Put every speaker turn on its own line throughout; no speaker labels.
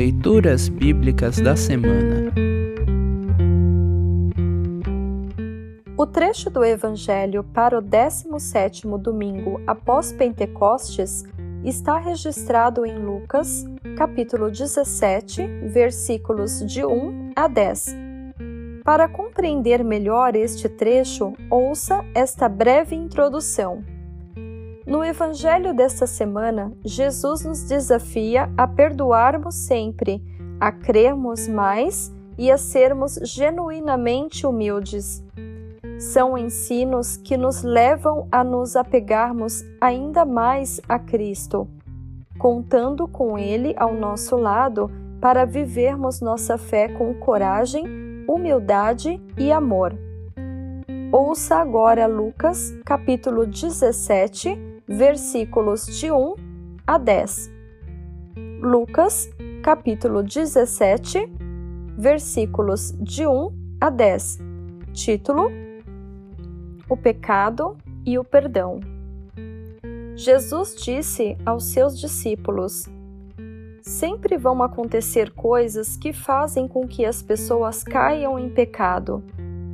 Leituras Bíblicas da Semana.
O trecho do Evangelho para o 17º domingo após Pentecostes está registrado em Lucas, capítulo 17, versículos de 1 a 10. Para compreender melhor este trecho, ouça esta breve introdução. No Evangelho desta semana, Jesus nos desafia a perdoarmos sempre, a crermos mais e a sermos genuinamente humildes. São ensinos que nos levam a nos apegarmos ainda mais a Cristo, contando com Ele ao nosso lado para vivermos nossa fé com coragem, humildade e amor. Ouça agora Lucas, capítulo 17 versículos de 1 a 10. Lucas, capítulo 17, versículos de 1 a 10. Título: O pecado e o perdão. Jesus disse aos seus discípulos: Sempre vão acontecer coisas que fazem com que as pessoas caiam em pecado,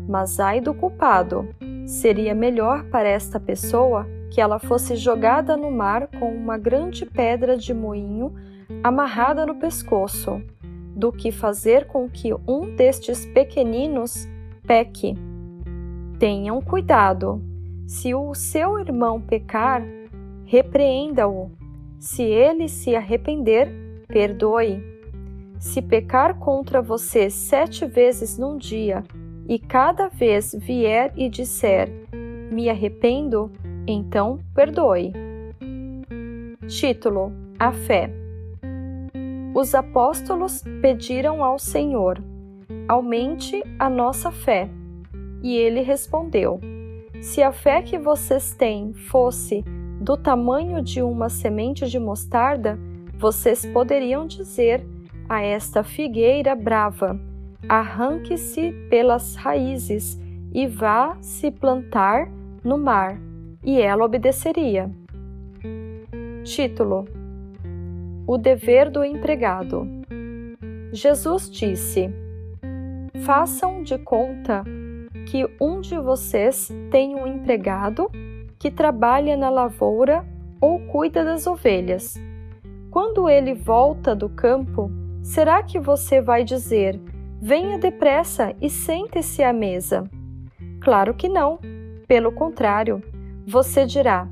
mas ai do culpado! Seria melhor para esta pessoa que ela fosse jogada no mar com uma grande pedra de moinho amarrada no pescoço, do que fazer com que um destes pequeninos peque. Tenham cuidado. Se o seu irmão pecar, repreenda-o. Se ele se arrepender, perdoe. Se pecar contra você sete vezes num dia, e cada vez vier e disser: Me arrependo, então perdoe. Título: A fé. Os apóstolos pediram ao Senhor: Aumente a nossa fé. E ele respondeu: Se a fé que vocês têm fosse do tamanho de uma semente de mostarda, vocês poderiam dizer a esta figueira brava: Arranque-se pelas raízes e vá se plantar no mar e ela obedeceria. Título: O dever do empregado. Jesus disse: Façam de conta que um de vocês tem um empregado que trabalha na lavoura ou cuida das ovelhas. Quando ele volta do campo, será que você vai dizer: Venha depressa e sente-se à mesa? Claro que não. Pelo contrário, você dirá: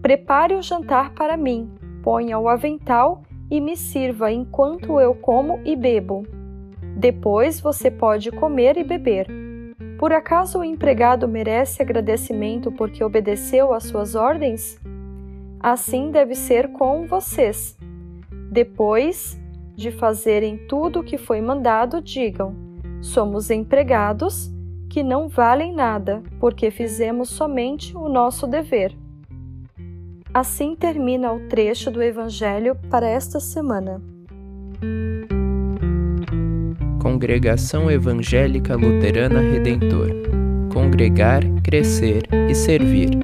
Prepare o jantar para mim, ponha o avental e me sirva enquanto eu como e bebo. Depois você pode comer e beber. Por acaso o empregado merece agradecimento porque obedeceu às suas ordens? Assim deve ser com vocês. Depois de fazerem tudo o que foi mandado, digam: Somos empregados que não valem nada, porque fizemos somente o nosso dever. Assim termina o trecho do Evangelho para esta semana.
Congregação Evangélica Luterana Redentor Congregar, Crescer e Servir.